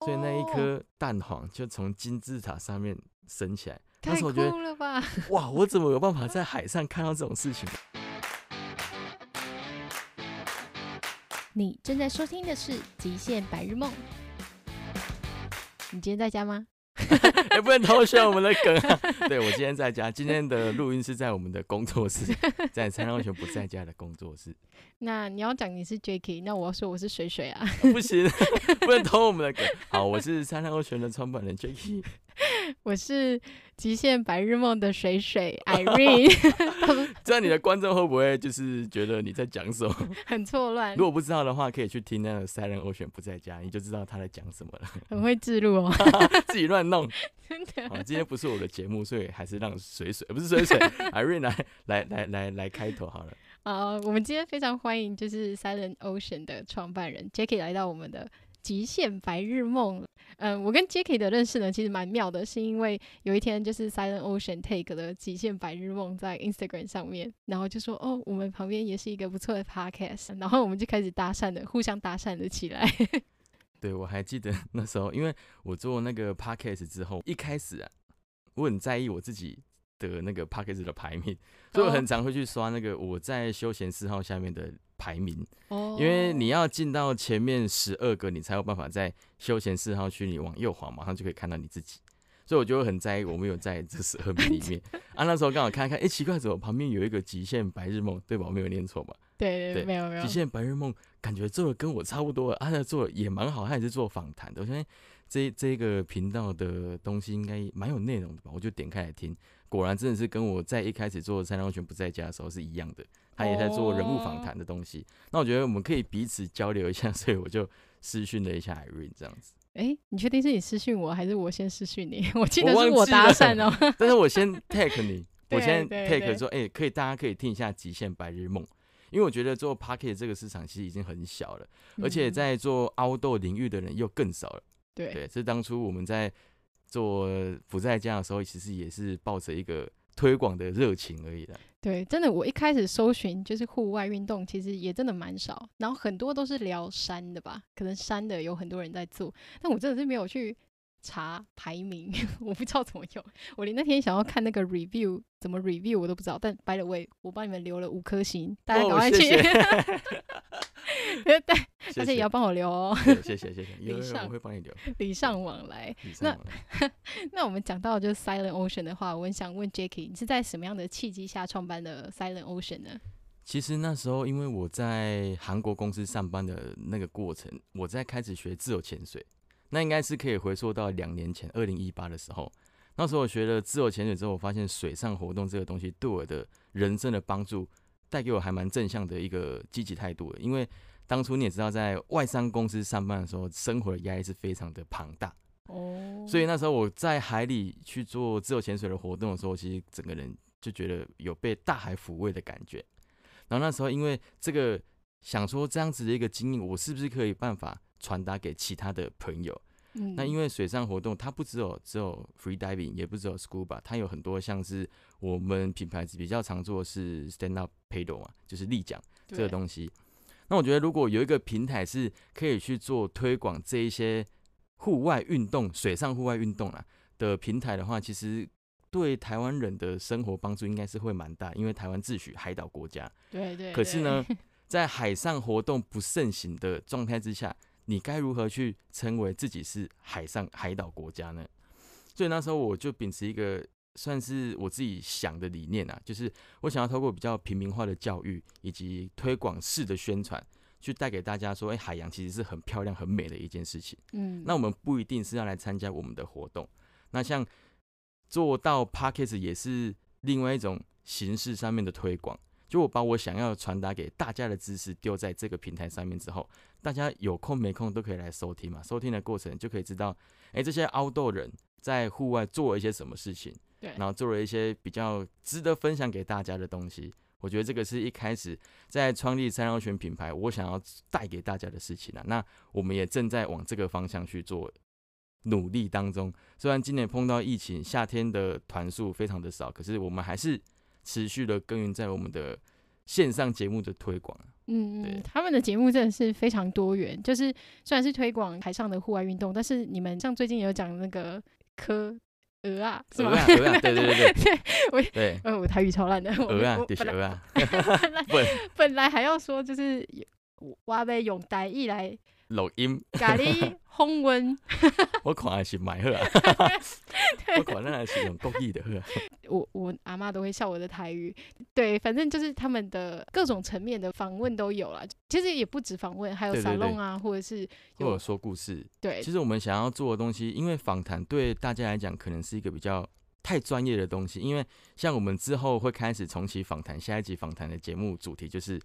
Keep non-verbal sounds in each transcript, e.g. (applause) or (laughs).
所以那一颗蛋黄就从金字塔上面升起来。太酷了吧！(laughs) 哇，我怎么有办法在 (laughs) 海上看到这种事情？你正在收听的是《极限白日梦》。你今天在家吗？(laughs) 也、欸、不能偷笑我们的梗啊！(laughs) 对，我今天在家，今天的录音是在我们的工作室，(laughs) 在三浪熊不在家的工作室。那你要讲你是 Jacky，那我要说我是水水啊！不行，不能偷我们的梗。好，我是三浪熊的创办人 Jacky。我是极限白日梦的水水 Irene，(laughs) 这样你的观众会不会就是觉得你在讲什么？(laughs) 很错乱。如果不知道的话，可以去听那个 Silent Ocean 不在家，你就知道他在讲什么了。很会自录哦，(laughs) 自己乱弄。真的。好，今天不是我的节目，所以还是让水水，不是水水，Irene 来来来来来开头好了。好，我们今天非常欢迎就是 Silent Ocean 的创办人 Jacky 来到我们的。极限白日梦，嗯，我跟 Jacky 的认识呢，其实蛮妙的，是因为有一天就是 Silent Ocean Take 的极限白日梦在 Instagram 上面，然后就说哦，我们旁边也是一个不错的 Podcast，然后我们就开始搭讪的，互相搭讪了起来。(laughs) 对，我还记得 (laughs) 那时候，因为我做那个 Podcast 之后，一开始啊，我很在意我自己的那个 Podcast 的排名，所以我很常会去刷那个我在休闲四号下面的。排名，哦因为你要进到前面十二个，你才有办法在休闲四号区，你往右滑，马上就可以看到你自己。所以我就很在意，我没有在这十二名里面。(laughs) 啊，那时候刚好看看，哎、欸，奇怪，怎么旁边有一个极限白日梦，对吧？我没有念错吧？对对，对，对，没有没有。极限白日梦感觉做的跟我差不多，啊，他做的也蛮好，他也是做访谈的。我相信这这个频道的东西应该蛮有内容的吧？我就点开来听，果然真的是跟我在一开始做三安全不在家的时候是一样的。他也在做人物访谈的东西，那我觉得我们可以彼此交流一下，(laughs) 所以我就私讯了一下 Irene 这样子。哎、欸，你确定是你私讯我，还是我先私讯你？(laughs) 我记得是我搭讪哦。(laughs) 但是我先 tag 你，我先 tag 说，哎、欸，可以，大家可以听一下《极限白日梦》，因为我觉得做 Pocket 这个市场其实已经很小了，而且在做 Outdoor 领域的人又更少了。对，对，是当初我们在做不在家的时候，其实也是抱着一个。推广的热情而已啦。对，真的，我一开始搜寻就是户外运动，其实也真的蛮少，然后很多都是聊山的吧，可能山的有很多人在做，但我真的是没有去。查排名，(laughs) 我不知道怎么用。(laughs) 我连那天想要看那个 review 怎么 review 我都不知道。但 by the way，我帮你们留了五颗星，大家赶快去。(laughs) 对，大家也要帮我留哦。谢谢谢谢，礼尚我会帮你留。礼尚往来。那那我们讲到就是 Silent Ocean 的话，我很想问 Jacky，你是在什么样的契机下创办的 Silent Ocean 呢？其实那时候因为我在韩国公司上班的那个过程，我在开始学自由潜水。那应该是可以回溯到两年前，二零一八的时候。那时候我学了自由潜水之后，我发现水上活动这个东西对我的人生的帮助，带给我还蛮正向的一个积极态度的。因为当初你也知道，在外商公司上班的时候，生活的压力是非常的庞大。哦。所以那时候我在海里去做自由潜水的活动的时候，其实整个人就觉得有被大海抚慰的感觉。然后那时候因为这个想说这样子的一个经验，我是不是可以办法？传达给其他的朋友。嗯，那因为水上活动它不只有只有 free diving，也不只有 scuba，它有很多像是我们品牌比较常做的是 stand up paddle 嘛，就是立桨这个东西。那我觉得如果有一个平台是可以去做推广这一些户外运动、水上户外运动啊的平台的话，其实对台湾人的生活帮助应该是会蛮大，因为台湾自诩海岛国家。对对。可是呢，(laughs) 在海上活动不盛行的状态之下。你该如何去称为自己是海上海岛国家呢？所以那时候我就秉持一个算是我自己想的理念啊，就是我想要透过比较平民化的教育以及推广式的宣传，去带给大家说，哎，海洋其实是很漂亮、很美的一件事情。嗯，那我们不一定是要来参加我们的活动，那像做到 Podcast 也是另外一种形式上面的推广。就我把我想要传达给大家的知识丢在这个平台上面之后，大家有空没空都可以来收听嘛。收听的过程就可以知道，哎，这些 outdoor 人在户外做了一些什么事情，对，然后做了一些比较值得分享给大家的东西。我觉得这个是一开始在创立三幺全品牌，我想要带给大家的事情啊。那我们也正在往这个方向去做努力当中。虽然今年碰到疫情，夏天的团数非常的少，可是我们还是。持续的耕耘在我们的线上节目的推广。嗯嗯，他们的节目真的是非常多元，就是虽然是推广海上的户外运动，但是你们像最近有讲那个科鹅啊，是吗？鹅啊，对对对对，对我对，呃，(laughs) 我台语超烂的，鹅啊，本来鹅啊，(laughs) 本来本来还要说就是我要用台语来。录音，(laughs) 咖喱红温，(laughs) (laughs) 我看还是买好啊，我看那还是用国语的好。(laughs) 我我阿妈都会笑我的台语，对，反正就是他们的各种层面的访问都有了。其实也不止访问，还有沙龙啊，或者是或者说故事。对，其实我们想要做的东西，因为访谈对大家来讲可能是一个比较太专业的东西，因为像我们之后会开始重启访谈，下一集访谈的节目主题就是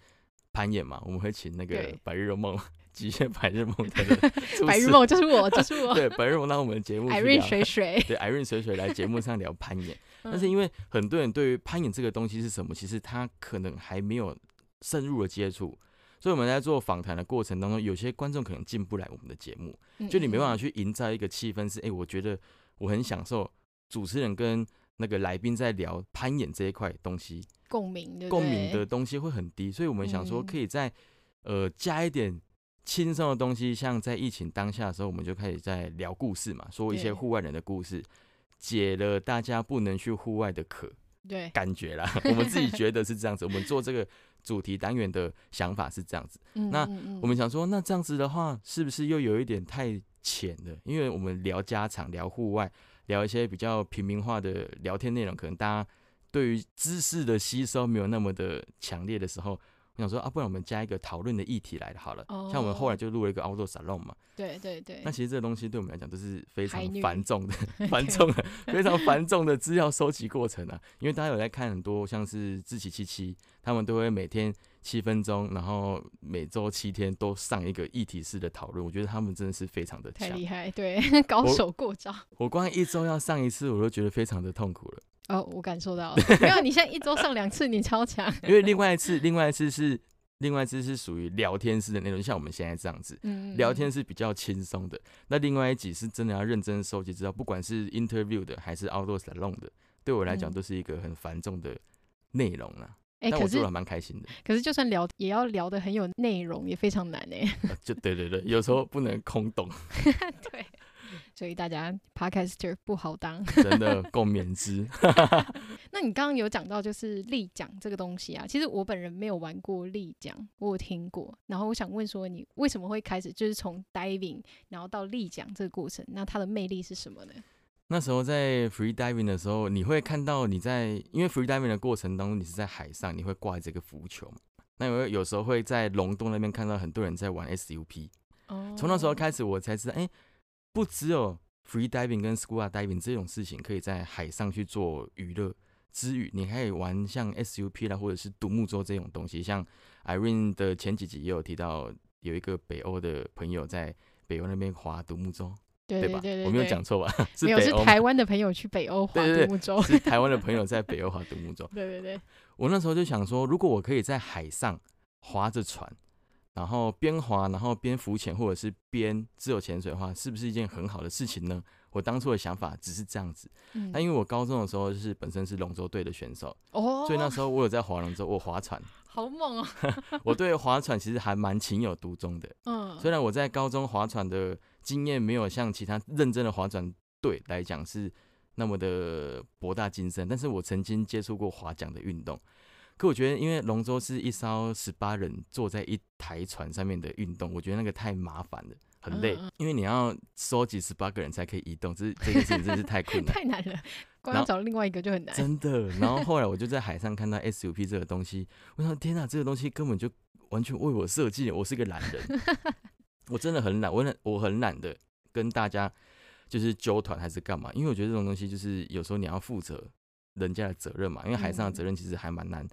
攀岩嘛，我们会请那个白日梦。极限白日梦的 (laughs) 白日 (laughs) 梦就是我，就是我。对，白日梦，那我们的节目 Irene 水水，(laughs) 对 Irene 水水来节目上聊攀岩。但是因为很多人对于攀岩这个东西是什么，其实他可能还没有深入的接触，所以我们在做访谈的过程当中，有些观众可能进不来我们的节目，就你没办法去营造一个气氛，是哎，我觉得我很享受主持人跟那个来宾在聊攀岩这一块东西，共鸣的，共鸣的东西会很低，所以我们想说可以再呃加一点。轻松的东西，像在疫情当下的时候，我们就开始在聊故事嘛，说一些户外人的故事，解了大家不能去户外的渴，对，感觉啦，(laughs) 我们自己觉得是这样子。我们做这个主题单元的想法是这样子。那我们想说，那这样子的话，是不是又有一点太浅了？因为我们聊家常、聊户外、聊一些比较平民化的聊天内容，可能大家对于知识的吸收没有那么的强烈的时候。我想说啊，不然我们加一个讨论的议题来好了。Oh, 像我们后来就录了一个 Outdoor Salon 嘛。对对对。那其实这个东西对我们来讲都是非常繁重的、(laughs) 繁重的、非常繁重的资料收集过程啊。因为大家有在看很多像是志奇七七，他们都会每天七分钟，然后每周七天都上一个议题式的讨论。我觉得他们真的是非常的强，太厉害，对，(laughs) 高手过招。我光一周要上一次，我都觉得非常的痛苦了。哦，我感受到了。(laughs) 没有，你现在一周上两次，你超强。因为另外一次，另外一次是，另外一次是属于聊天式的那种，像我们现在这样子，嗯，聊天是比较轻松的。那另外一集是真的要认真收集资料，不管是 interview 的还是 outdoor salon 的，对我来讲都是一个很繁重的内容啊。哎、我做的蛮开心的。可是就算聊，也要聊得很有内容，也非常难哎。就对对对，有时候不能空洞。(laughs) 对。所以大家 podcaster 不好当，(laughs) 真的共勉之。(laughs) 那你刚刚有讲到就是立桨这个东西啊，其实我本人没有玩过立桨，我有听过。然后我想问说，你为什么会开始就是从 diving 然后到立桨这个过程？那它的魅力是什么呢？那时候在 free diving 的时候，你会看到你在因为 free diving 的过程当中，你是在海上，你会挂这个浮球嘛。那有有时候会在龙洞那边看到很多人在玩 SUP。哦。从那时候开始，我才知道，哎、欸。不只有 free diving 跟 scuba diving 这种事情可以在海上去做娱乐之余，你还可以玩像 SUP 啦，或者是独木舟这种东西。像 Irene 的前几集也有提到，有一个北欧的朋友在北欧那边划独木舟，对对对，对，对，对吧？我没有讲错吧？没有，(laughs) 是台湾的朋友去北欧划独木舟，是台湾的朋友在北欧划独木舟。(laughs) 对对对，我那时候就想说，如果我可以在海上划着船。然后边滑，然后边浮潜，或者是边自由潜水的话，是不是一件很好的事情呢？我当初的想法只是这样子。嗯，那因为我高中的时候就是本身是龙舟队的选手，哦，所以那时候我有在划龙舟，我划船，(laughs) 好猛哦！(laughs) 我对划船其实还蛮情有独钟的。嗯，虽然我在高中划船的经验没有像其他认真的划船队来讲是那么的博大精深，但是我曾经接触过划桨的运动。可我觉得，因为龙舟是一艘十八人坐在一台船上面的运动，我觉得那个太麻烦了，很累。因为你要收集十八个人才可以移动，这这件事情真是太困难，(laughs) 太难了。光要找另外一个就很难。真的。然后后来我就在海上看到 SUP 这个东西，我想天哪，这个东西根本就完全为我设计。我是个懒人，(laughs) 我真的很懒，我很我很懒的跟大家就是纠团还是干嘛，因为我觉得这种东西就是有时候你要负责人家的责任嘛，因为海上的责任其实还蛮难。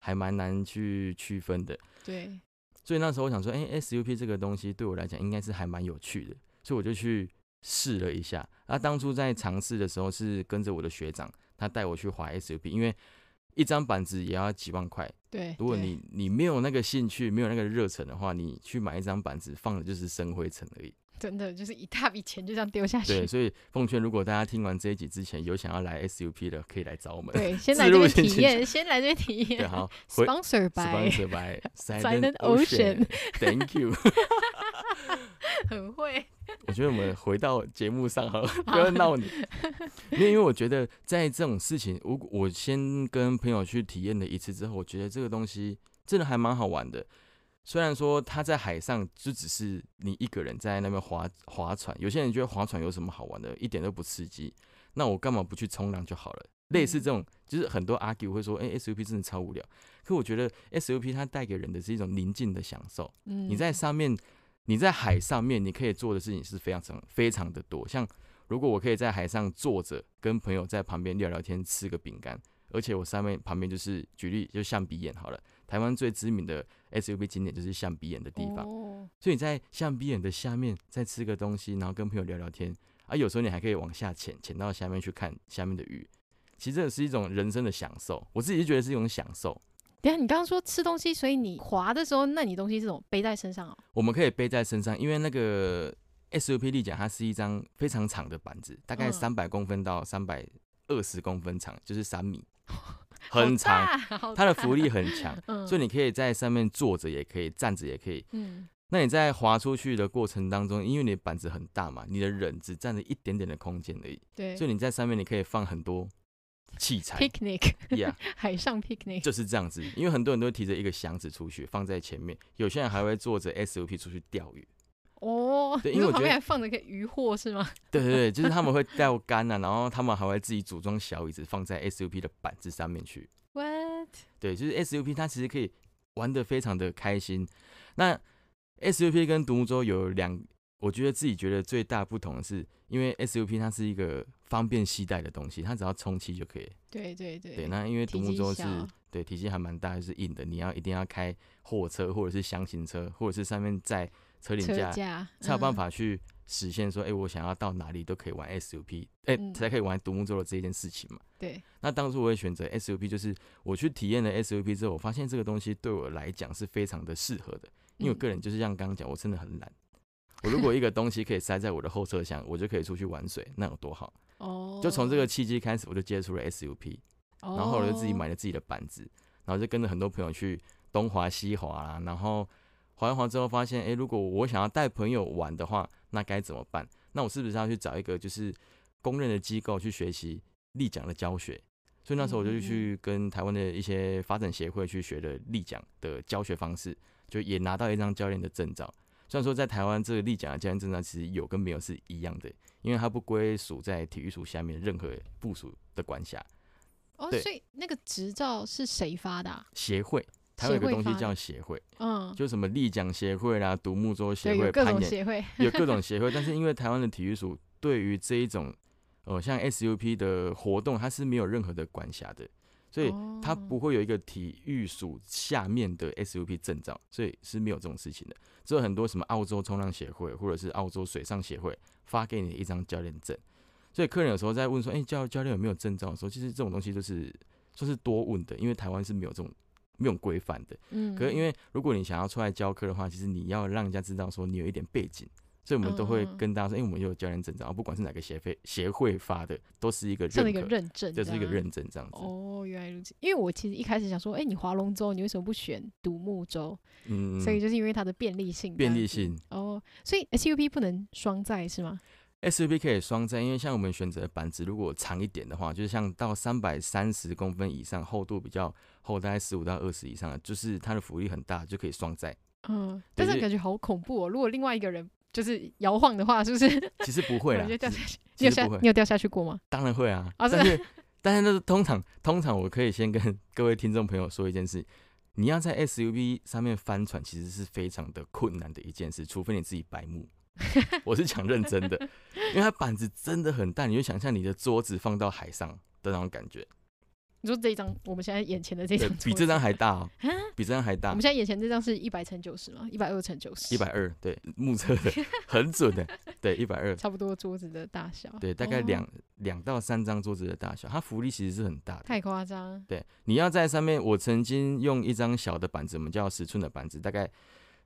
还蛮难去区分的，对，所以那时候我想说，哎、欸，SUP 这个东西对我来讲应该是还蛮有趣的，所以我就去试了一下。那当初在尝试的时候是跟着我的学长，他带我去滑 SUP，因为一张板子也要几万块。对，如果你你没有那个兴趣，没有那个热忱的话，你去买一张板子放的就是生灰尘而已。真的就是一大笔钱就这样丢下去。对，所以奉劝如果大家听完这一集之前有想要来 SUP 的，可以来找我们。对，先来这边体验，先来这边体验。对，好，(laughs) Sponsor by (laughs) Sponsor by Silent Ocean。(laughs) Thank you。很会。我觉得我们回到节目上好了，不要闹你。因为因为我觉得在这种事情，我我先跟朋友去体验了一次之后，我觉得这个东西真的还蛮好玩的。虽然说他在海上就只是你一个人在那边划划船，有些人觉得划船有什么好玩的，一点都不刺激。那我干嘛不去冲浪就好了？类似这种，就是很多 argue 会说，哎，SUP 真的超无聊。可我觉得 SUP 它带给人的是一种宁静的享受。你在上面，你在海上面，你可以做的事情是非常非常非常的多。像如果我可以在海上坐着，跟朋友在旁边聊聊天，吃个饼干，而且我上面旁边就是举例，就象鼻眼好了。台湾最知名的 SUP 景点就是象鼻眼的地方，所以你在象鼻眼的下面再吃个东西，然后跟朋友聊聊天啊，有时候你还可以往下潜，潜到下面去看下面的鱼。其实这是一种人生的享受，我自己就觉得是一种享受。等下你刚刚说吃东西，所以你滑的时候，那你东西是怎么背在身上啊？我们可以背在身上，因为那个 SUP 立桨它是一张非常长的板子，大概三百公分到三百二十公分长，就是三米。(laughs) (laughs) 很长，(laughs) 它的浮力很强，嗯、所以你可以在上面坐着，也可以站着，也可以。嗯，那你在滑出去的过程当中，因为你的板子很大嘛，你的人只占了一点点的空间而已。对，所以你在上面你可以放很多器材。Picnic，Yeah，(laughs) 海上 picnic 就是这样子。因为很多人都会提着一个箱子出去，放在前面，有些人还会坐着 SUP 出去钓鱼。哦，对，因为我觉得旁边还放着个渔货是吗？(laughs) 对对对，就是他们会钓竿啊，然后他们还会自己组装小椅子放在 SUP 的板子上面去。What？对，就是 SUP 它其实可以玩的非常的开心。那 SUP 跟独木舟有两，我觉得自己觉得最大不同的是，因为 SUP 它是一个方便携带的东西，它只要充气就可以。对对对。对，那因为独木舟是对体积还蛮大，就是硬的，你要一定要开货车或者是箱型车，或者是上面载。车顶架才有办法去实现说，哎、嗯欸，我想要到哪里都可以玩 SUP，哎、欸，嗯、才可以玩独木舟的这件事情嘛。对。那当初我会选择 SUP，就是我去体验了 SUP 之后，我发现这个东西对我来讲是非常的适合的，因为我个人就是像刚刚讲，我真的很懒。我如果一个东西可以塞在我的后车厢，我就可以出去玩水，那有多好？哦。就从这个契机开始，我就接触了 SUP，然后我就自己买了自己的板子，然后就跟着很多朋友去东滑西滑啦，然后。滑一滑之后发现，诶、欸，如果我想要带朋友玩的话，那该怎么办？那我是不是要去找一个就是公认的机构去学习立桨的教学？所以那时候我就去跟台湾的一些发展协会去学了立桨的教学方式，就也拿到一张教练的证照。虽然说在台湾这个立桨的教练证照其实有跟没有是一样的，因为它不归属在体育署下面任何部署的管辖。哦，所以那个执照是谁发的啊？协会。还有一个东西叫协会，嗯，就什么立桨协会啦、独木舟协会、攀岩协会，有各种 (laughs) 协会。但是因为台湾的体育署对于这一种，呃，像 SUP 的活动，它是没有任何的管辖的，所以它不会有一个体育署下面的 SUP 证照，所以是没有这种事情的。只有很多什么澳洲冲浪协会或者是澳洲水上协会发给你一张教练证，所以客人有时候在问说，哎、欸，教教练有没有证照的时候，其实这种东西就是说是多问的，因为台湾是没有这种。没有规范的，嗯，可是因为如果你想要出来教课的话，其实你要让人家知道说你有一点背景，所以我们都会跟大家说，因为我们有教练证照，不管是哪个协会协会发的，都是一个认可认证，就是一个认证这样子。哦，原来如此。因为我其实一开始想说，哎，你划龙舟，你为什么不选独木舟？嗯，所以就是因为它的便利性。便利性。哦，所以 SUP 不能双载是吗？SUP 可以双载，因为像我们选择的板子如果长一点的话，就是像到三百三十公分以上，厚度比较厚，大概十五到二十以上的，就是它的浮力很大，就可以双载。嗯，但是感觉好恐怖哦！如果另外一个人就是摇晃的话，是不是？其实不会啦，(laughs) 掉下去。你有下？你有掉下去过吗？当然会啊！但是，(laughs) 但是那是通常，通常我可以先跟各位听众朋友说一件事：你要在 SUV 上面翻船，其实是非常的困难的一件事，除非你自己白目。我是讲认真的，因为它板子真的很大，你就想象你的桌子放到海上的那种感觉。你说这一张，我们现在眼前的这张比这张还大哦，比这张还大。我们现在眼前这张是一百乘九十吗？一百二乘九十。一百二，对，目测的 (laughs) 很准的，对，一百二，差不多桌子的大小。对，大概两两到三张桌子的大小，它浮力其实是很大的。太夸张。对，你要在上面，我曾经用一张小的板子，我们叫十寸的板子，大概。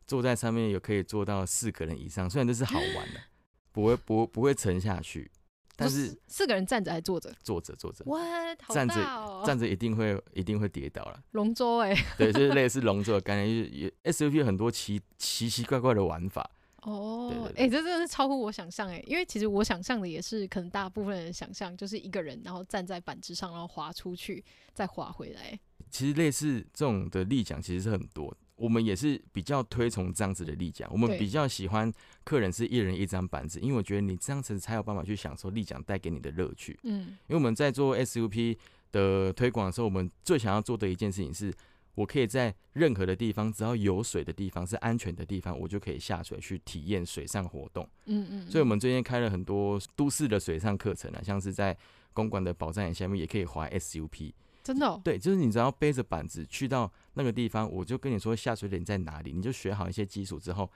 坐在上面有可以坐到四个人以上，虽然这是好玩的，(gasps) 不会不不会沉下去，但是四个人站着还坐着？坐着坐着。哇，站着站着一定会一定会跌倒了。龙舟哎，(laughs) 对，就是类似龙舟的概念，就是也 SUP 有很多奇奇奇怪怪的玩法。哦，哎、欸，这真的是超乎我想象哎，因为其实我想象的也是，可能大部分人想象就是一个人，然后站在板子上，然后滑出去，再滑回来。其实类似这种的立桨其实是很多，我们也是比较推崇这样子的立桨，我们比较喜欢客人是一人一张板子，因为我觉得你这样子才有办法去享受立桨带给你的乐趣。嗯，因为我们在做 SUP 的推广的时候，我们最想要做的一件事情是。我可以在任何的地方，只要有水的地方是安全的地方，我就可以下水去体验水上活动。嗯，嗯嗯。所以，我们最近开了很多都市的水上课程啊，像是在公馆的宝藏岩下面也可以滑 SUP。真的哦？对，就是你只要背着板子去到那个地方，我就跟你说下水点在哪里，你就学好一些基础之后，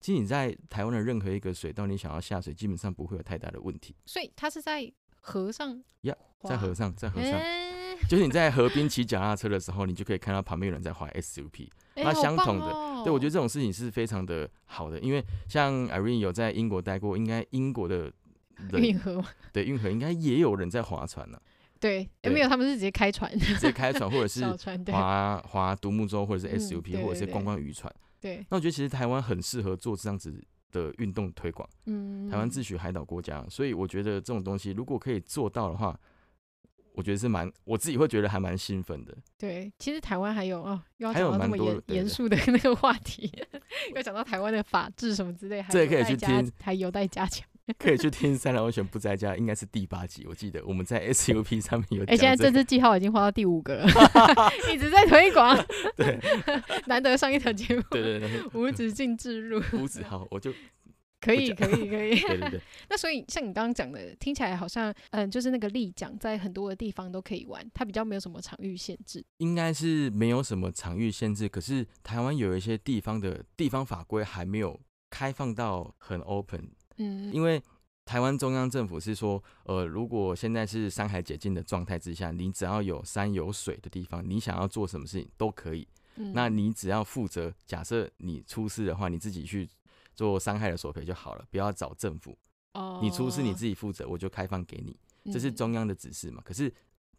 其实你在台湾的任何一个水道，你想要下水，基本上不会有太大的问题。所以，它是在河上呀，yeah, 在河上，在河上。欸就是你在河边骑脚踏车的时候，你就可以看到旁边有人在滑 SUP，那相同的，哦、对，我觉得这种事情是非常的好的，因为像 Irene 有在英国待过，应该英国的运河，对，运河应该也有人在划船呢、啊。对，有没有，他们是直接开船，直接开船，(laughs) 或者是划划独木舟，或者是 SUP，、嗯、对对对，或者是观光渔船。对，那我觉得其实台湾很适合做这样子的运动推广。嗯，台湾自诩海岛国家，所以我觉得这种东西如果可以做到的话。我觉得是蛮，我自己会觉得还蛮兴奋的。对，其实台湾还有哦，还有蛮多严严肃的那个话题，(laughs) 又讲到台湾的法治什么之类，这也可以去听，还有待加强。(laughs) 可以去听《三郎 Ocean 不在家》，应该是第八集，我记得我们在 (laughs) SUP 上面有、这个。哎、欸，现在这支记号已经画到第五个了，(laughs) 一直在推广。对，难得上一条节目。对对对，无止境置入。无止好，我就。可以，可以，可以。对对对。那所以像你刚刚讲的，听起来好像，嗯，就是那个立桨在很多的地方都可以玩，它比较没有什么场域限制。应该是没有什么场域限制，可是台湾有一些地方的地方法规还没有开放到很 open。嗯。因为台湾中央政府是说，呃，如果现在是山海解禁的状态之下，你只要有山有水的地方，你想要做什么事情都可以。嗯。那你只要负责，假设你出事的话，你自己去。做伤害的索赔就好了，不要找政府。哦，你出事你自己负责，我就开放给你。这是中央的指示嘛？可是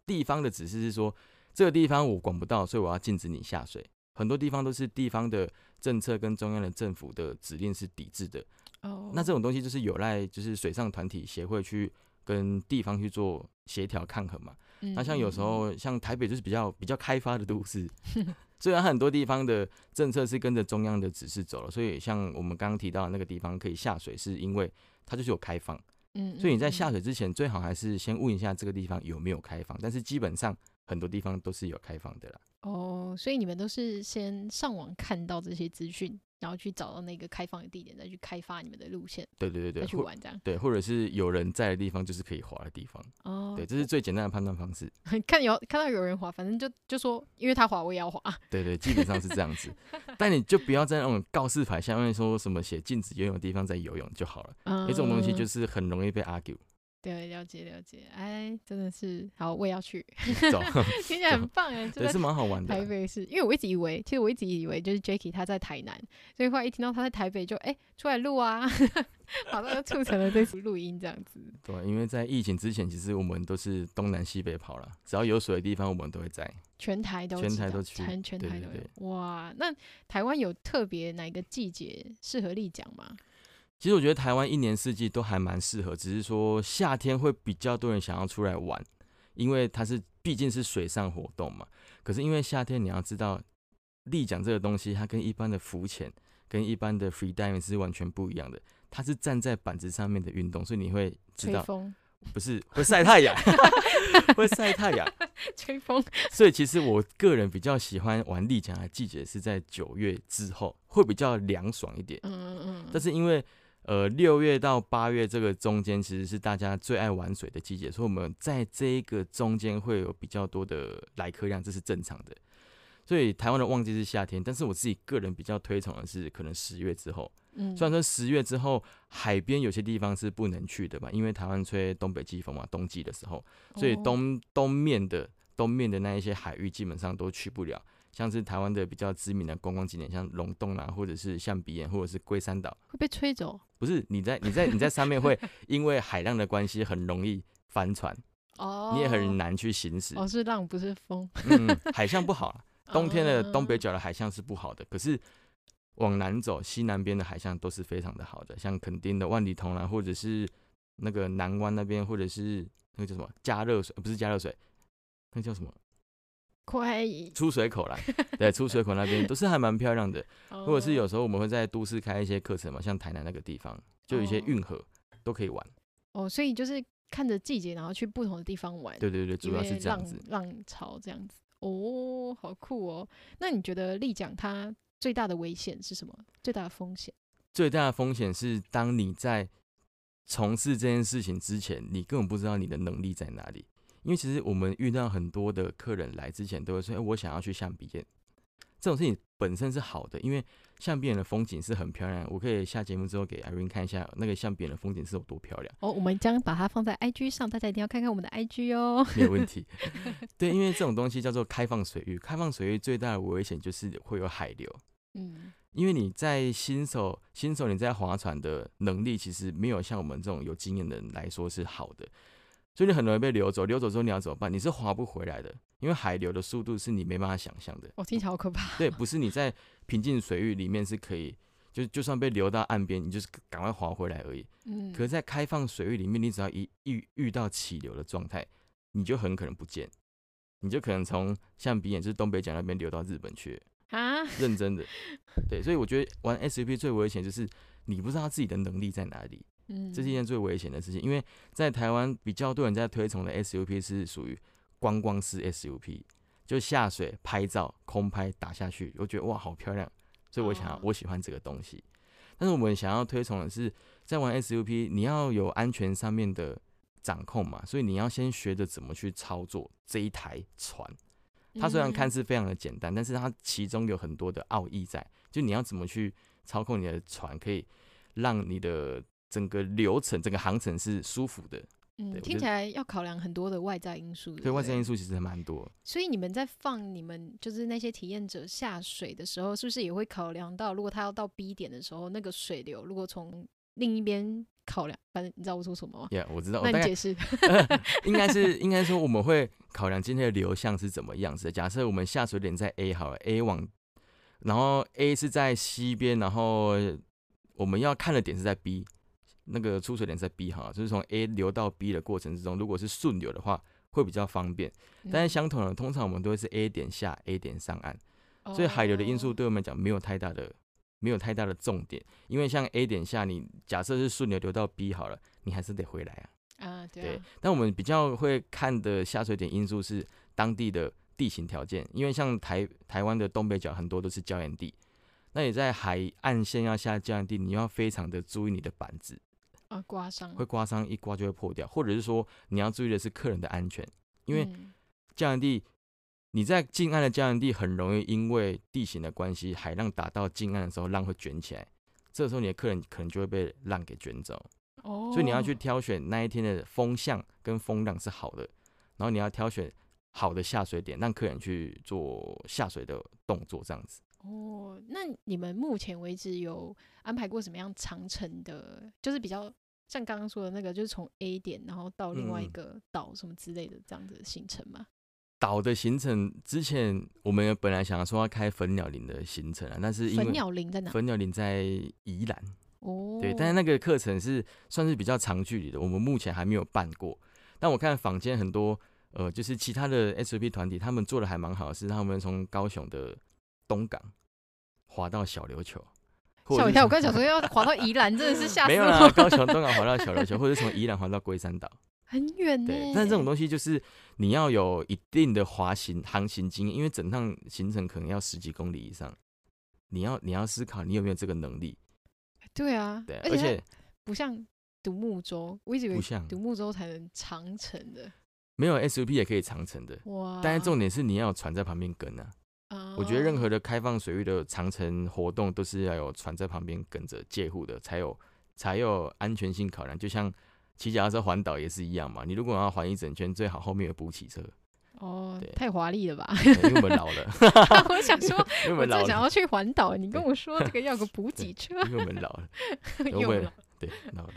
地方的指示是说，这个地方我管不到，所以我要禁止你下水。很多地方都是地方的政策跟中央的政府的指令是抵制的。哦，那这种东西就是有赖就是水上团体协会去跟地方去做协调抗衡嘛。那像有时候像台北就是比较比较开发的都市。(laughs) 虽然很多地方的政策是跟着中央的指示走了，所以像我们刚刚提到的那个地方可以下水，是因为它就是有开放。嗯，所以你在下水之前，最好还是先问一下这个地方有没有开放。但是基本上很多地方都是有开放的啦。哦，所以你们都是先上网看到这些资讯。然后去找到那个开放的地点，再去开发你们的路线。对对对对，再去玩这样。对，或者是有人在的地方，就是可以滑的地方。哦，对，这是最简单的判断方式。(laughs) 看有看到有人滑，反正就就说，因为他滑，我也要滑。对对，基本上是这样子。(laughs) 但你就不要在那种告示牌下面说什么写禁止游泳的地方在游泳就好了。嗯，因为这种东西就是很容易被 argue。对，了解了解，哎，真的是好，我也要去，(laughs) 走听起来很棒哎，也是蛮好玩的。台北是因为我一直以为，其实我一直以为就是 Jacky 他在台南，所以后来一听到他在台北就，就哎出来录啊，好，像就促成了这次录音这样子。对，因为在疫情之前，其实我们都是东南西北跑了，只要有水的地方，我们都会在。全台都全台都去，全全台都有。对对对，哇，那台湾有特别哪个季节适合立奖吗？其实我觉得台湾一年四季都还蛮适合，只是说夏天会比较多人想要出来玩，因为它是毕竟是水上活动嘛。可是因为夏天你要知道，立桨这个东西它跟一般的浮潜、跟一般的 free diving 是完全不一样的，它是站在板子上面的运动，所以你会知道，不是会晒太阳，(laughs) 会晒太阳，(laughs) 吹风。(laughs) 所以其实我个人比较喜欢玩立桨的季节是在九月之后，会比较凉爽一点。嗯嗯嗯。但是因为呃，六月到八月这个中间其实是大家最爱玩水的季节，所以我们在这一个中间会有比较多的来客量，这是正常的。所以台湾的旺季是夏天，但是我自己个人比较推崇的是可能十月之后。嗯，虽然说十月之后海边有些地方是不能去的吧，因为台湾吹东北季风嘛，冬季的时候，所以东东面的东面的那一些海域基本上都去不了。像是台湾的比较知名的观光景点，像龙洞啊，或者是象鼻岩，或者是龟山岛，会被吹走？不是，你在你在你在上面会因为海浪的关系很容易翻船哦，你也很难去行驶。哦，是浪不是风。嗯，海象不好，(laughs) 冬天的东北角的海象是不好的，可是往南走，西南边的海象都是非常的好的，像垦丁的万里桐啊，或者是那个南湾那边，或者是那个叫什么加热水，不是加热水，那叫什么？快出水口啦，(laughs) 对，出水口那边都是还蛮漂亮的。或者是有时候我们会在都市开一些课程嘛，像台南那个地方，就有一些运河都可以玩。哦，所以就是看着季节，然后去不同的地方玩。对对对，主要是这样子。浪潮这样子。哦，好酷哦。那你觉得立桨它最大的危险是什么？最大的风险？最大的风险是当你在从事这件事情之前，你根本不知道你的能力在哪里。因为其实我们遇到很多的客人来之前都会说：“哎，我想要去象鼻岩。”这种事情本身是好的，因为象鼻岩的风景是很漂亮。我可以下节目之后给 Irene 看一下那个象鼻岩的风景是有多漂亮。哦，我们将把它放在 IG 上，大家一定要看看我们的 IG 哦。没有问题。(laughs) 对，因为这种东西叫做开放水域，开放水域最大的危险就是会有海流。嗯，因为你在新手新手你在划船的能力其实没有像我们这种有经验的人来说是好的。所以你很容易被流走，流走之后你要怎么办？你是划不回来的，因为海流的速度是你没办法想象的。我、哦、听起来好可怕。对，不是你在平静水域里面是可以，就就算被流到岸边，你就是赶快划回来而已。嗯。可是，在开放水域里面，你只要一遇遇到起流的状态，你就很可能不见，你就可能从像鼻眼就是东北角那边流到日本去啊。认真的。对，所以我觉得玩 SUP 最危险就是你不知道自己的能力在哪里。嗯，这是一件最危险的事情，因为在台湾比较多人在推崇的 SUP 是属于观光式 SUP，就下水拍照、空拍打下去，我觉得哇好漂亮，所以我想要我喜欢这个东西。但是我们想要推崇的是，在玩 SUP，你要有安全上面的掌控嘛，所以你要先学着怎么去操作这一台船。它虽然看似非常的简单，但是它其中有很多的奥义在，就你要怎么去操控你的船，可以让你的。整个流程、整个航程是舒服的。嗯，听起来要考量很多的外在因素。对，外在因素其实还蛮多。所以你们在放你们就是那些体验者下水的时候，是不是也会考量到，如果他要到 B 点的时候，那个水流如果从另一边考量，反正你知道我说什么吗？Yeah，我知道。那你解释。(laughs) (laughs) 应该是应该说我们会考量今天的流向是怎么样子的。假设我们下水点在 A 好了，A 往，然后 A 是在西边，然后我们要看的点是在 B。那个出水点在 B 哈，就是从 A 流到 B 的过程之中，如果是顺流的话，会比较方便。但是相同的，通常我们都会是 A 点下，A 点上岸，所以海流的因素对我们讲没有太大的，没有太大的重点。因为像 A 点下，你假设是顺流流到 B 好了，你还是得回来啊。啊，对。对。但我们比较会看的下水点因素是当地的地形条件，因为像台台湾的东北角很多都是礁岩地，那你在海岸线要下礁岩地，你要非常的注意你的板子。啊，刮伤会刮伤，一刮就会破掉，或者是说你要注意的是客人的安全，因为礁岩地你在近岸的礁岩地很容易因为地形的关系，海浪打到近岸的时候，浪会卷起来，这时候你的客人可能就会被浪给卷走。哦，所以你要去挑选那一天的风向跟风浪是好的，然后你要挑选好的下水点，让客人去做下水的动作，这样子。哦，那你们目前为止有安排过什么样长程的？就是比较像刚刚说的那个，就是从 A 点然后到另外一个岛什么之类的这样子的行程吗？岛、嗯、的行程之前我们本来想要说要开粉鸟林的行程啊，但是因为粉鸟林在哪？粉鸟林在宜兰哦，对，但是那个课程是算是比较长距离的，我们目前还没有办过。但我看坊间很多呃，就是其他的 SUP 团体，他们做的还蛮好的，是他们从高雄的。东港滑到小琉球，吓我一跳！我刚想说要滑到宜兰，真的是吓死我。没有啦，高雄东港滑到小琉球，或者从宜兰滑到龟山岛，很远呢。对，但这种东西就是你要有一定的滑行航行经验，因为整趟行程可能要十几公里以上，你要你要思考你有没有这个能力。对啊，对，而且不像独木舟，我一直以为独木舟才能长程的，没有 SUP 也可以长程的哇！但是重点是你要有船在旁边跟啊。我觉得任何的开放水域的长程活动都是要有船在旁边跟着借护的，才有才有安全性考量。就像骑脚踏车环岛也是一样嘛，你如果要环一整圈，最好后面有补给车，哦对，太华丽了吧？因为我们老了。(laughs) 我想说，因为我们老想要去环岛，你跟我说这个要个 (laughs) 补给车，因为我们老了，(laughs) 又老了。对，老了。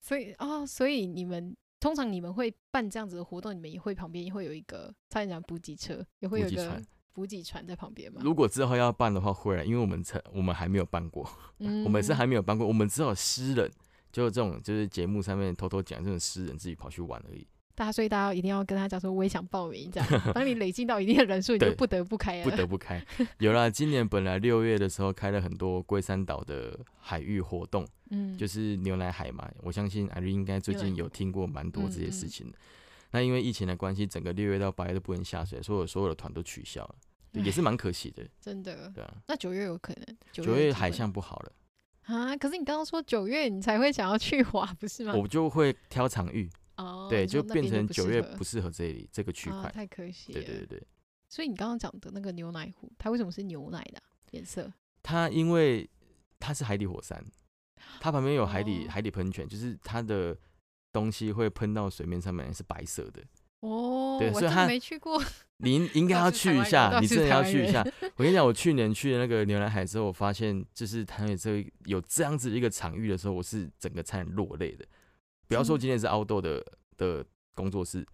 所以哦，所以你们通常你们会办这样子的活动，你们也会旁边会有一个差点讲补给车，也会有一个补给船在旁边吗？如果之后要办的话，会了，因为我们才我们还没有办过，嗯、(laughs) 我们是还没有办过，我们只有私人，就是这种就是节目上面偷偷讲这种私人自己跑去玩而已。大家所以大家一定要跟他讲说，我也想报名这样。(laughs) 当你累积到一定的人数，你就不得不开了。不得不开。有了，今年本来六月的时候开了很多龟山岛的海域活动，(laughs) 嗯，就是牛奶海嘛。我相信艾瑞应该最近有听过蛮多这些事情的。嗯嗯，那因为疫情的关系，整个六月到八月都不能下水，所有所有的团都取消了，也是蛮可惜的。真的。对啊。那九月有可能？九月海象不好了啊？可是你刚刚说九月你才会想要去滑，不是吗？我就会挑场域。哦，对，就变成九月不适合这里这个区块，啊，太可惜了。对对对对，所以你刚刚讲的那个牛奶湖，它为什么是牛奶的颜色？它因为它是海底火山，它旁边有海底、哦、海底喷泉，就是它的东西会喷到水面上面是白色的。哦，对，所以他没去过，(laughs) 您应该要去一下，你真的要去一下。我跟你讲，我去年去的那个牛奶海之后，我发现就是台北这有这样子一个场域的时候，我是整个差点落泪的。不要说今天是 outdoor 的的工作室，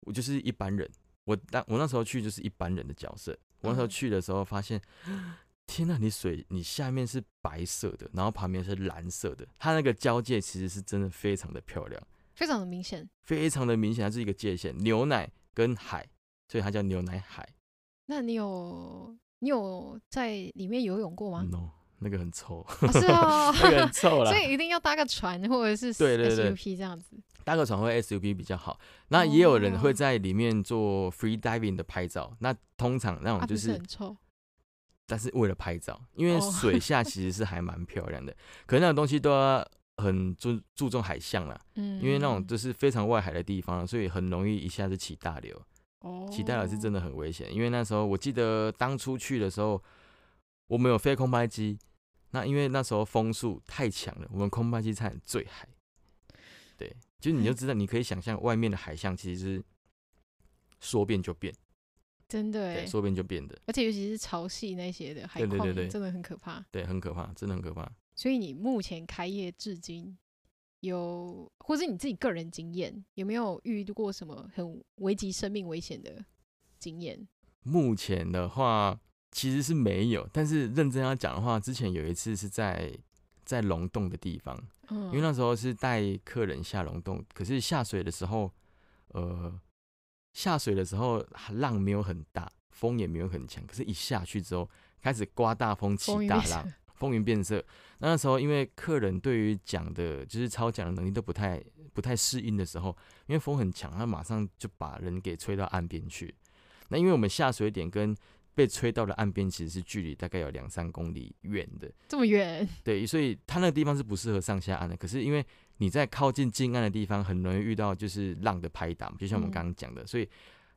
我就是一般人。我当我那时候去就是一般人的角色。我那时候去的时候发现，天呐，你水你下面是白色的，然后旁边是蓝色的，它那个交界其实是真的非常的漂亮，非常的明显，非常的明显，它是一个界限，牛奶跟海，所以它叫牛奶海。那你有你有在里面游泳过吗？No。那个很臭，哦是哦，那个很臭啦，所以一定要搭个船或者是 SUP (laughs) 对对对这样子，搭个船或 SUP 比较好。那也有人会在里面做 free diving 的拍照，那通常那种就是，啊、是很臭，但是为了拍照，因为 (laughs) 水下其实是还蛮漂亮的，可是那种东西都要很注注重海象啦，嗯，因为那种就是非常外海的地方，所以很容易一下子起大流，哦，起大流是真的很危险，因为那时候我记得当初去的时候，我们有飞空拍机。那因为那时候风速太强了，我们空拍机差点坠海。对，就你就知道，你可以想象外面的海象其实是说变就变，真的，对，说变就变的。而且尤其是潮汐那些的海况，对对对对，真的很可怕。对，很可怕，真的很可怕。所以你目前开业至今，有或是你自己个人经验，有没有遇到过什么很危及生命危险的经验？目前的话。其实是没有，但是认真要讲的话，之前有一次是在在龙洞的地方，嗯，因为那时候是带客人下龙洞，可是下水的时候，呃，下水的时候浪没有很大，风也没有很强，可是一下去之后开始刮大风起大浪，风云变色。那，那时候因为客人对于桨的，就是超桨的能力都不太不太适应的时候，因为风很强，他马上就把人给吹到岸边去。那因为我们下水点跟被吹到的岸边其实是距离大概有两三公里远的，这么远？对，所以它那个地方是不适合上下岸的。可是因为你在靠近近岸的地方，很容易遇到就是浪的拍打，就像我们刚刚讲的，嗯，所以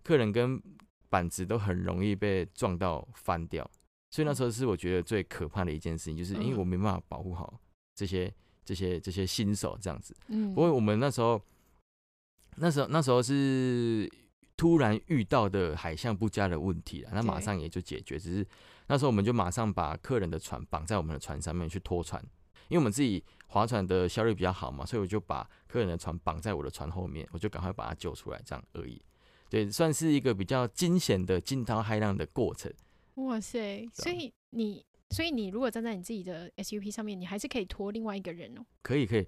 客人跟板子都很容易被撞到翻掉。所以那时候是我觉得最可怕的一件事情，就是因为我没办法保护好这些这些这些新手这样子。嗯，不过我们那时候那时候那时候是。突然遇到的海象不佳的问题了，那马上也就解决。只是那时候我们就马上把客人的船绑在我们的船上面去拖船，因为我们自己划船的效率比较好嘛，所以我就把客人的船绑在我的船后面，我就赶快把他救出来，这样而已。对，算是一个比较惊险的惊涛骇浪的过程。哇塞！所以你，所以你如果站在你自己的 SUP 上面，你还是可以拖另外一个人哦。可以，可以。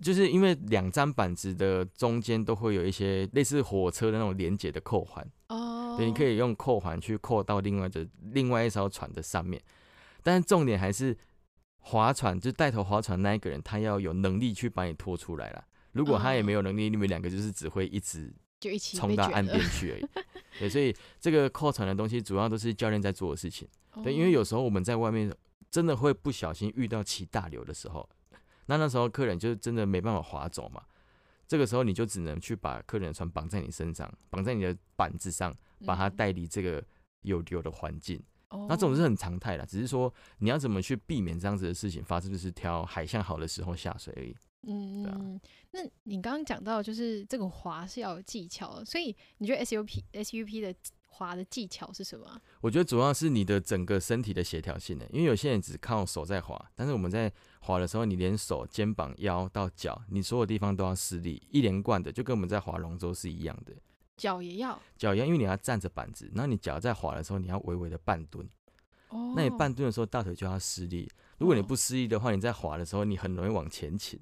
就是因为两张板子的中间都会有一些类似火车的那种连接的扣环哦，对，你可以用扣环去扣到另外的另外一艘船的上面。但是重点还是划船，就带头划船那一个人，他要有能力去把你拖出来了。如果他也没有能力，你们两个就是只会一直就一起冲到岸边去而已。对，所以这个扣船的东西主要都是教练在做的事情。对，因为有时候我们在外面真的会不小心遇到起大流的时候。那那时候客人就真的没办法划走嘛，这个时候你就只能去把客人的船绑在你身上，绑在你的板子上，把它带离这个有流的环境。嗯。那这种是很常态的，只是说你要怎么去避免这样子的事情发生，就是挑海象好的时候下水而已。嗯，啊、那你刚刚讲到就是这个滑是要有技巧，所以你觉得 SUP SUP 的滑的技巧是什么？我觉得主要是你的整个身体的协调性的，因为有些人只靠手在滑，但是我们在滑的时候，你连手、肩膀、腰到脚，你所有地方都要施力，一连贯的，就跟我们在划龙舟是一样的。脚也要，脚要，因为你要站着板子，然后你脚在滑的时候，你要微微的半蹲。哦。那你半蹲的时候，大腿就要施力。如果你不施力的话，你在滑的时候，你很容易往前倾。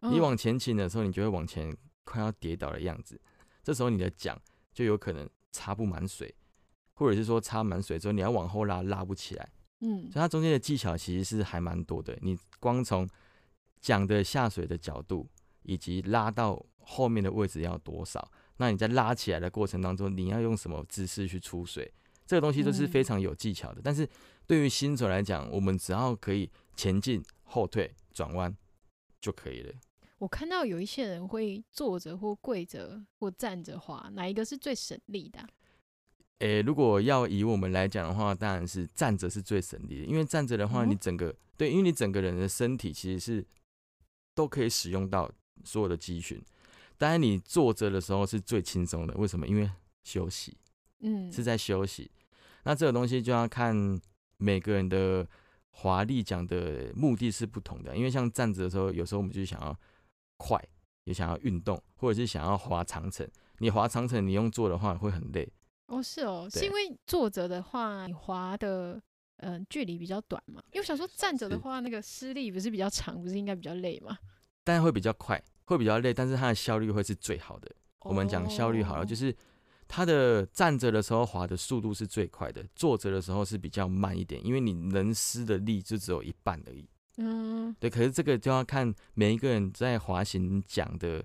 你往前倾的时候，你就会往前快要跌倒的样子。这时候你的桨就有可能插不满水，或者是说插满水之后，你要往后拉，拉不起来。嗯。所以它中间的技巧其实是还蛮多的。你光从桨的下水的角度，以及拉到后面的位置要多少。那你在拉起来的过程当中，你要用什么姿势去出水？这个东西都是非常有技巧的。嗯、但是对于新手来讲，我们只要可以前进、后退、转弯就可以了。我看到有一些人会坐着或跪着或站着滑，哪一个是最省力的、啊？诶、欸，如果要以我们来讲的话，当然是站着是最省力的，因为站着的话，你整个、嗯、对，因为你整个人的身体其实是都可以使用到所有的肌群。当然，你坐着的时候是最轻松的。为什么？因为休息，嗯，是在休息。那这个东西就要看每个人的华丽讲的目的是不同的。因为像站着的时候，有时候我们就想要快，也想要运动，或者是想要滑长城。你滑长城，你用坐的话会很累。哦，是哦，是因为坐着的话，你滑的嗯、呃、距离比较短嘛。因为我想说站着的话，那个施力不是比较长，不是应该比较累吗？但会比较快。会比较累，但是它的效率会是最好的。我们讲效率好了，就是它的站着的时候滑的速度是最快的，坐着的时候是比较慢一点，因为你能施的力就只有一半而已。嗯，对。可是这个就要看每一个人在滑行讲的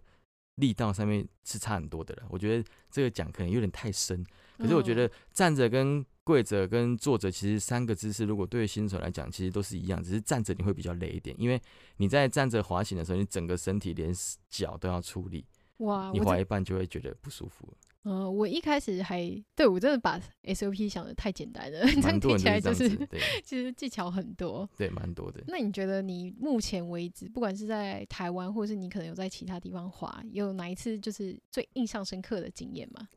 力道上面是差很多的了。我觉得这个讲可能有点太深，可是我觉得站着跟跪着跟坐着，其实三个姿势，如果对于新手来讲，其实都是一样，只是站着你会比较累一点，因为你在站着滑行的时候，你整个身体连脚都要出力，哇，你滑一半就会觉得不舒服。嗯、呃，我一开始还对我真的把 SOP 想的太简单了，这样听起来就是对，其实技巧很多，对，蛮多的。那你觉得你目前为止，不管是在台湾，或是你可能有在其他地方滑，有哪一次就是最印象深刻的经验吗？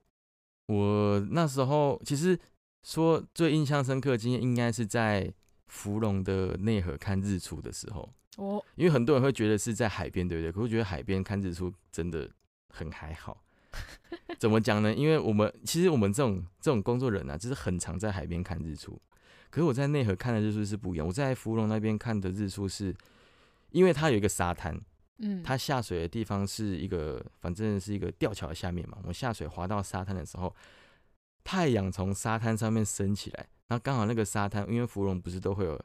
我那时候其实。说最印象深刻的经验应该是在芙蓉的内河看日出的时候哦，因为很多人会觉得是在海边，对不对？可是我觉得海边看日出真的很还好。(laughs) 怎么讲呢？因为我们其实我们这种这种工作人啊，就是很常在海边看日出。可是我在内河看的日出是不一样。我在芙蓉那边看的日出是，因为它有一个沙滩，嗯，它下水的地方是一个，反正是一个吊桥的下面嘛。我下水滑到沙滩的时候。太阳从沙滩上面升起来，然后刚好那个沙滩，因为芙蓉不是都会有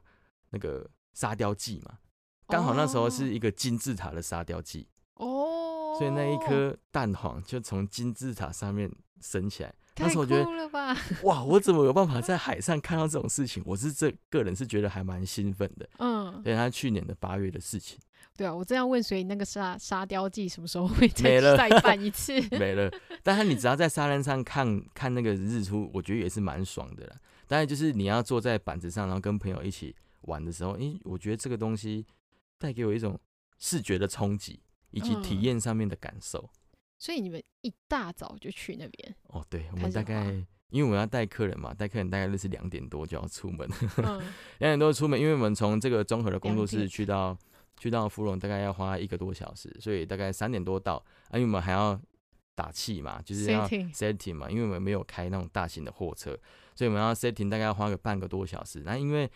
那个沙雕季嘛，刚好那时候是一个金字塔的沙雕季哦，所以那一颗蛋黄就从金字塔上面升起来。那时候我觉得哇，我怎么有办法 (laughs) 在海上看到这种事情？我是这个人是觉得还蛮兴奋的。嗯，对，他去年的八月的事情。对啊，我正要问，所以那个沙沙雕季什么时候会再再办一次？(laughs) 没了。但是你只要在沙滩上看看那个日出，我觉得也是蛮爽的啦。当然，就是你要坐在板子上，然后跟朋友一起玩的时候，因为，我觉得这个东西带给我一种视觉的冲击，以及体验上面的感受。嗯。所以你们一大早就去那边？哦，对，我们大概因为我们要带客人嘛，带客人大概就是两点多就要出门，两、嗯、(laughs) 点多出门，因为我们从这个综合的工作室去到。去到芙蓉大概要花一个多小时，所以大概三点多到。啊，因为我们还要打气嘛，就是要 setting 嘛，因为我们没有开那种大型的货车，所以我们要 setting 大概要花个半个多小时。那因为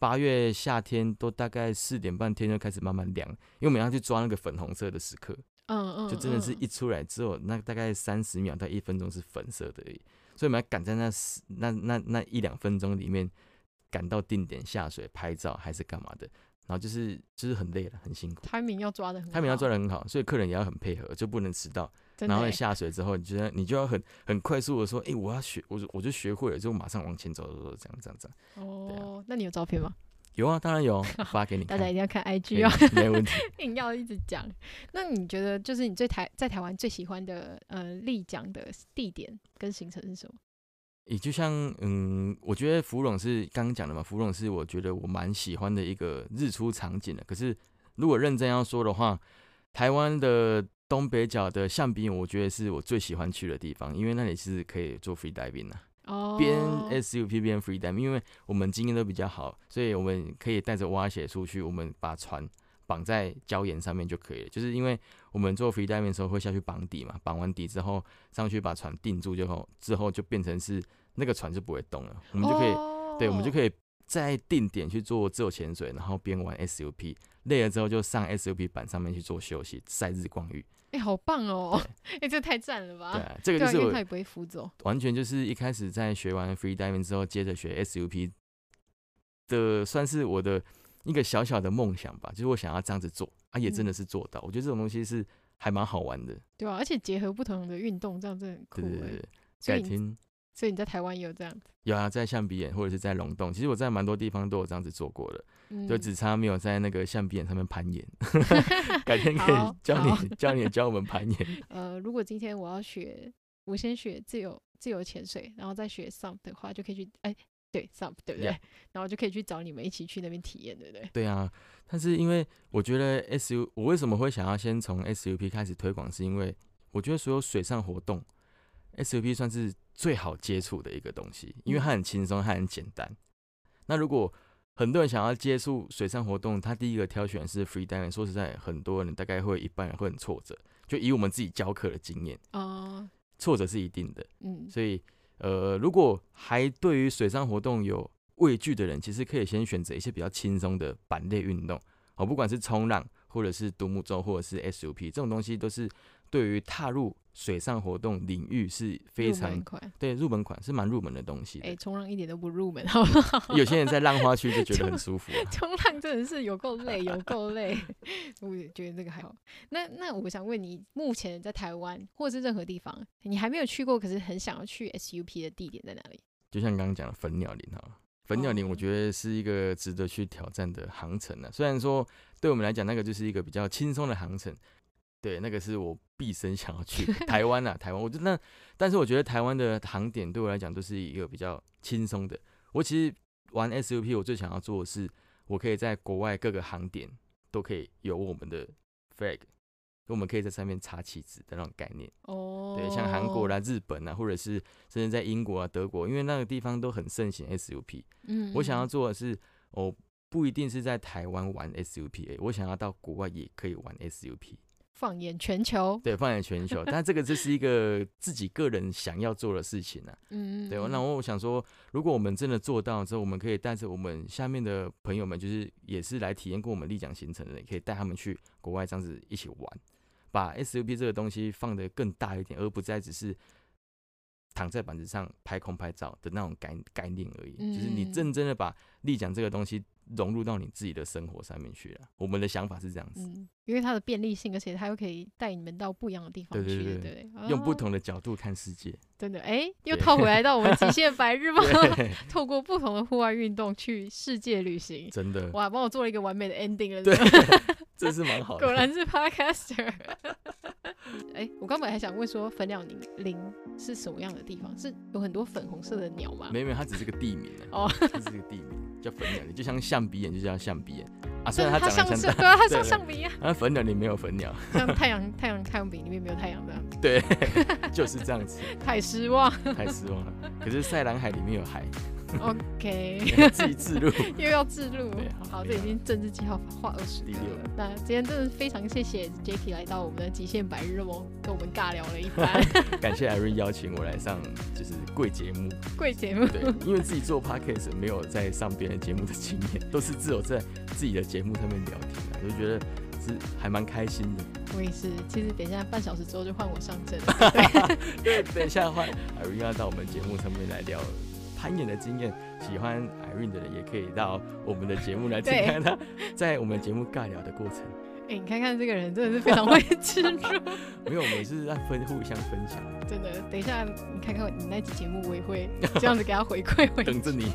八月夏天都大概四点半天就开始慢慢凉，因为我们要去抓那个粉红色的时刻，嗯嗯，就真的是一出来之后，那大概三十秒到一分钟是粉色的而已，所以我们要赶在那那那那一两分钟里面赶到定点下水拍照还是干嘛的。然后就是就是很累了，很辛苦。timing 要抓的很好，timing 要抓的很好，所以客人也要很配合，就不能迟到。然后下水之后，你觉得你就要很很快速的说，哎、欸，我要学，我就我就学会了，就马上往前走走走，这样这样这样。哦，啊、那你有照片吗？(laughs) 有啊，当然有，发给你。(laughs) 大家一定要看 IG 啊，没问题。(laughs) 硬要一直讲。那你觉得就是你最台在台湾最喜欢的呃丽江的地点跟行程是什么？也就像，嗯，我觉得芙蓉是刚刚讲的嘛，芙蓉是我觉得我蛮喜欢的一个日出场景的。可是如果认真要说的话，台湾的东北角的象鼻岩，我觉得是我最喜欢去的地方，因为那里是可以做 free diving 的，哦，边 SUP 边 free diving，因为我们经验都比较好，所以我们可以带着蛙鞋出去，我们把船绑在礁岩上面就可以了。就是因为我们做 free diving 的时候会下去绑底嘛，绑完底之后上去把船定住，之后之后就变成是那个船就不会动了，我们就可以，哦、对，我们就可以在定点去做自由潜水，然后边玩 SUP，累了之后就上 SUP 板上面去做休息，晒日光浴。哎、欸，好棒哦！哎这太赞了吧？对、啊，这个就是也不会浮走，完全就是一开始在学完 free diving 之后，接着学 SUP 的，算是我的一个小小的梦想吧。就是我想要这样子做啊，也真的是做到。嗯、我觉得这种东西是还蛮好玩的，对啊，而且结合不同的运动，这样真的很酷。对对对，改天。所以你在台湾也有这样子？有啊，在象鼻眼或者是在龙洞，其实我在蛮多地方都有这样子做过的，嗯、就只差没有在那个象鼻岩上面攀岩。(laughs) 改天可以教你教你教我们攀岩。(laughs) 呃，如果今天我要学，我先学自由自由潜水，然后再学 SUP 的话，就可以去哎，对 SUP 对不对. (laughs) 然后就可以去找你们一起去那边体验，对不对？对啊，但是因为我觉得 SUP，我为什么会想要先从 SUP 开始推广，是因为我觉得所有水上活动 SUP 算是。最好接触的一个东西，因为它很轻松，它很简单。那如果很多人想要接触水上活动，他第一个挑选是 free diving。说实在，很多人大概会一般人会很挫折。就以我们自己教课的经验，哦，挫折是一定的。嗯，所以呃，如果还对于水上活动有畏惧的人，其实可以先选择一些比较轻松的板类运动。哦，不管是冲浪，或者是独木舟，或者是 SUP，这种东西都是。对于踏入水上活动领域是非常入对入门款是蛮入门的东西。哎，冲浪一点都不入门，好不好？有些人在浪花区就觉得 (laughs) 很舒服，啊。(laughs) 冲浪真的是有够累，有够累。(laughs) 我也觉得这个还好。那那我想问你，目前在台湾或者是任何地方，你还没有去过，可是很想要去 SUP 的地点在哪里？就像刚刚讲的粉鸟林哈，粉鸟林我觉得是一个值得去挑战的航程呢，啊。虽然说对我们来讲，那个就是一个比较轻松的航程。对，那个是我毕生想要去 (laughs) 台湾啊，台湾。我觉得那，但是我觉得台湾的航点对我来讲都是一个比较轻松的。我其实玩 SUP，我最想要做的是，我可以在国外各个航点都可以有我们的 flag，我们可以在上面插旗子的那种概念。哦。对，像韩国啦、日本啊，或者是甚至在英国啊、德国，因为那个地方都很盛行 SUP。嗯。我想要做的是，我不一定是在台湾玩 SUP，我想要到国外也可以玩 SUP。放眼全球，对，放眼全球，(laughs) 但这个这是一个自己个人想要做的事情呢、啊。嗯，对。那我想说，如果我们真的做到之后，我们可以带着我们下面的朋友们，就是也是来体验过我们丽江行程的人，可以带他们去国外这样子一起玩，把 SUP 这个东西放得更大一点，而不再只是躺在板子上拍空拍照的那种概概念而已。嗯、就是你认真的把丽江这个东西。融入到你自己的生活上面去了。我们的想法是这样子，嗯，因为它的便利性，而且它又可以带你们到不一样的地方去，对对用不同的角度看世界。真的，哎，又套回来到我们极限 (laughs) 白日梦，(laughs) 透过不同的户外运动去世界旅行。真的，哇，帮我做了一个完美的 ending 了。对，(laughs) 这是蛮好的。果然是 podcaster。(laughs) 哎，我刚本还想问说，粉鸟林林是什么样的地方？是有很多粉红色的鸟吗？没有，没有，它只是个地名哦，它只是个地名。叫粉鸟林，就像象鼻眼，就叫象鼻眼啊。虽然它长得像，对啊，它像象鼻一样。(laughs) 啊，粉鸟里没有粉鸟，像太阳太阳太阳饼里面没有太阳这样。对，(laughs) 就是这样子。太失望，太失望了。可是塞兰海里面有海。OK，自己自录，(laughs) 又要自录。好，这已经政治记号画二十六了。那今天真的非常谢谢 Jacky 来到我们的极限白日梦，跟我们尬聊了一番。(laughs) 感谢 Irene 邀请我来上，就是贵节目。贵节目，对，因为自己做 Podcast 没有在上别人节目的经验，都是只有在自己的节目上面聊天，我就觉得是还蛮开心的。我也是，其实等一下半小时之后就换我上阵了。(laughs) 对，等一下换 Irene 要到我们节目上面来聊。攀岩的经验，喜欢 Irene 的人也可以到我们的节目来听看他在我们节目尬聊的过程。哎、欸，你看看这个人真的是非常会吃住。(laughs) 没有，我们是在分互相分享。真的，等一下你看看你那期节目，我也会这样子给他回馈。(laughs) 等着你。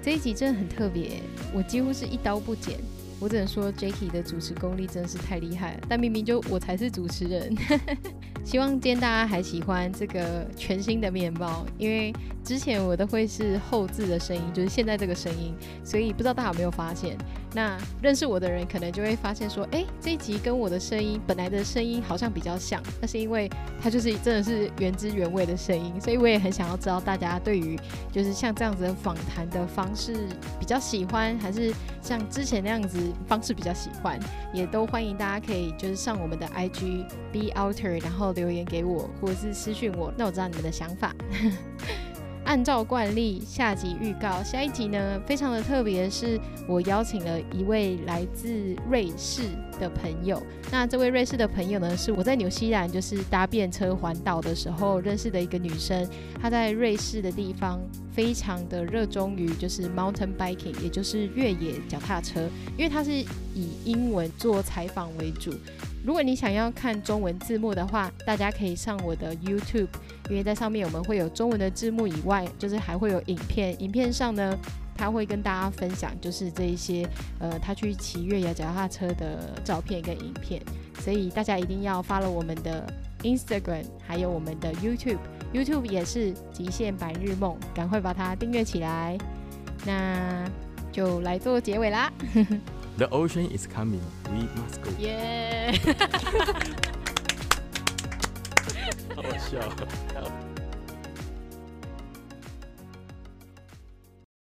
这一集真的很特别，我几乎是一刀不剪。我只能说，Jacky 的主持功力真是太厉害了。但明明就我才是主持人。(laughs) 希望今天大家还喜欢这个全新的面貌，因为之前我都会是后置的声音，就是现在这个声音，所以不知道大家有没有发现，那认识我的人可能就会发现说，哎，这一集跟我的声音本来的声音好像比较像，那是因为它就是真的是原汁原味的声音，所以我也很想要知道大家对于就是像这样子的访谈的方式比较喜欢，还是像之前那样子方式比较喜欢，也都欢迎大家可以就是上我们的 IG Be Outer，然后留言给我，或者是私讯我，那我知道你们的想法。按照惯例，下集预告。下一集呢，非常的特别，是我邀请了一位来自瑞士的朋友。那这位瑞士的朋友呢，是我在纽西兰就是搭便车环岛的时候认识的一个女生。她在瑞士的地方非常的热衷于就是 mountain biking，也就是越野脚踏车。因为她是以英文做采访为主。如果你想要看中文字幕的话，大家可以上我的 YouTube。因为在上面我们会有中文的字幕以外，就是还会有影片。影片上呢，他会跟大家分享，就是这一些呃，他去骑越野脚踏车的照片跟影片。所以大家一定要发了我们的 Instagram，还有我们的 YouTube。YouTube 也是极限白日梦，赶快把它订阅起来。那就来做结尾啦。The ocean is coming, we must go. Yeah. (laughs) Oh, 好笑。